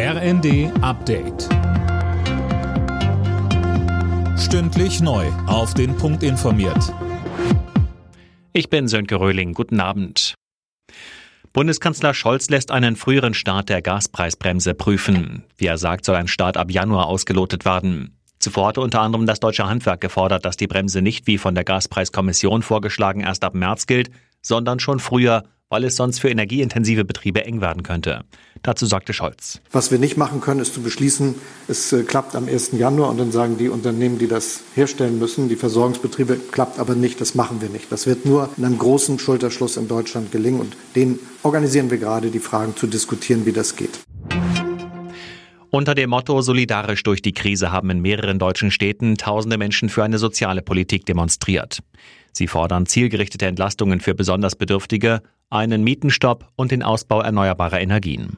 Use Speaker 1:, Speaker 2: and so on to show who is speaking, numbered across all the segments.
Speaker 1: RND Update. Stündlich neu. Auf den Punkt informiert.
Speaker 2: Ich bin Sönke Röhling. Guten Abend. Bundeskanzler Scholz lässt einen früheren Start der Gaspreisbremse prüfen. Wie er sagt, soll ein Start ab Januar ausgelotet werden. Zuvor hatte unter anderem das deutsche Handwerk gefordert, dass die Bremse nicht wie von der Gaspreiskommission vorgeschlagen erst ab März gilt, sondern schon früher weil es sonst für energieintensive Betriebe eng werden könnte. Dazu sagte Scholz.
Speaker 3: Was wir nicht machen können, ist zu beschließen, es äh, klappt am 1. Januar und dann sagen die Unternehmen, die das herstellen müssen, die Versorgungsbetriebe, klappt aber nicht, das machen wir nicht. Das wird nur in einem großen Schulterschluss in Deutschland gelingen und den organisieren wir gerade, die Fragen zu diskutieren, wie das geht.
Speaker 2: Unter dem Motto Solidarisch durch die Krise haben in mehreren deutschen Städten tausende Menschen für eine soziale Politik demonstriert. Sie fordern zielgerichtete Entlastungen für besonders Bedürftige, einen Mietenstopp und den Ausbau erneuerbarer Energien.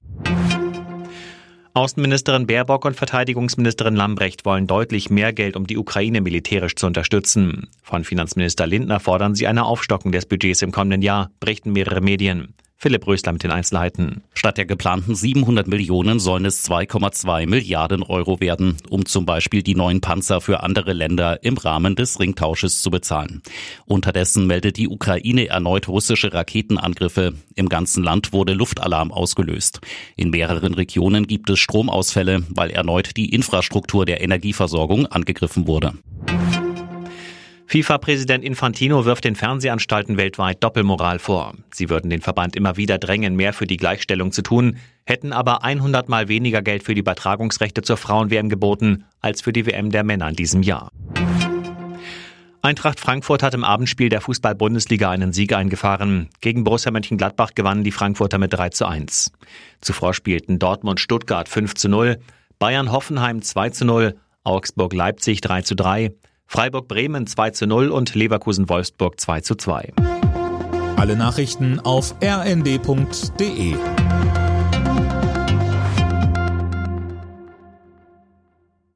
Speaker 2: Außenministerin Baerbock und Verteidigungsministerin Lambrecht wollen deutlich mehr Geld, um die Ukraine militärisch zu unterstützen. Von Finanzminister Lindner fordern sie eine Aufstockung des Budgets im kommenden Jahr, berichten mehrere Medien. Philipp Rösler mit den Einzelheiten.
Speaker 4: Statt der geplanten 700 Millionen sollen es 2,2 Milliarden Euro werden, um zum Beispiel die neuen Panzer für andere Länder im Rahmen des Ringtausches zu bezahlen. Unterdessen meldet die Ukraine erneut russische Raketenangriffe. Im ganzen Land wurde Luftalarm ausgelöst. In mehreren Regionen gibt es Stromausfälle, weil erneut die Infrastruktur der Energieversorgung angegriffen wurde.
Speaker 2: FIFA-Präsident Infantino wirft den Fernsehanstalten weltweit Doppelmoral vor. Sie würden den Verband immer wieder drängen, mehr für die Gleichstellung zu tun, hätten aber 100 mal weniger Geld für die Übertragungsrechte zur Frauen-WM geboten als für die WM der Männer in diesem Jahr. Eintracht Frankfurt hat im Abendspiel der Fußball-Bundesliga einen Sieg eingefahren. Gegen Borussia Mönchengladbach gewannen die Frankfurter mit 3 zu 1. Zuvor spielten Dortmund Stuttgart 5 zu 0, Bayern Hoffenheim 2 zu 0, Augsburg Leipzig 3 zu 3, Freiburg Bremen 2 zu 0 und Leverkusen Wolfsburg 2 zu 2.
Speaker 1: Alle Nachrichten auf rnd.de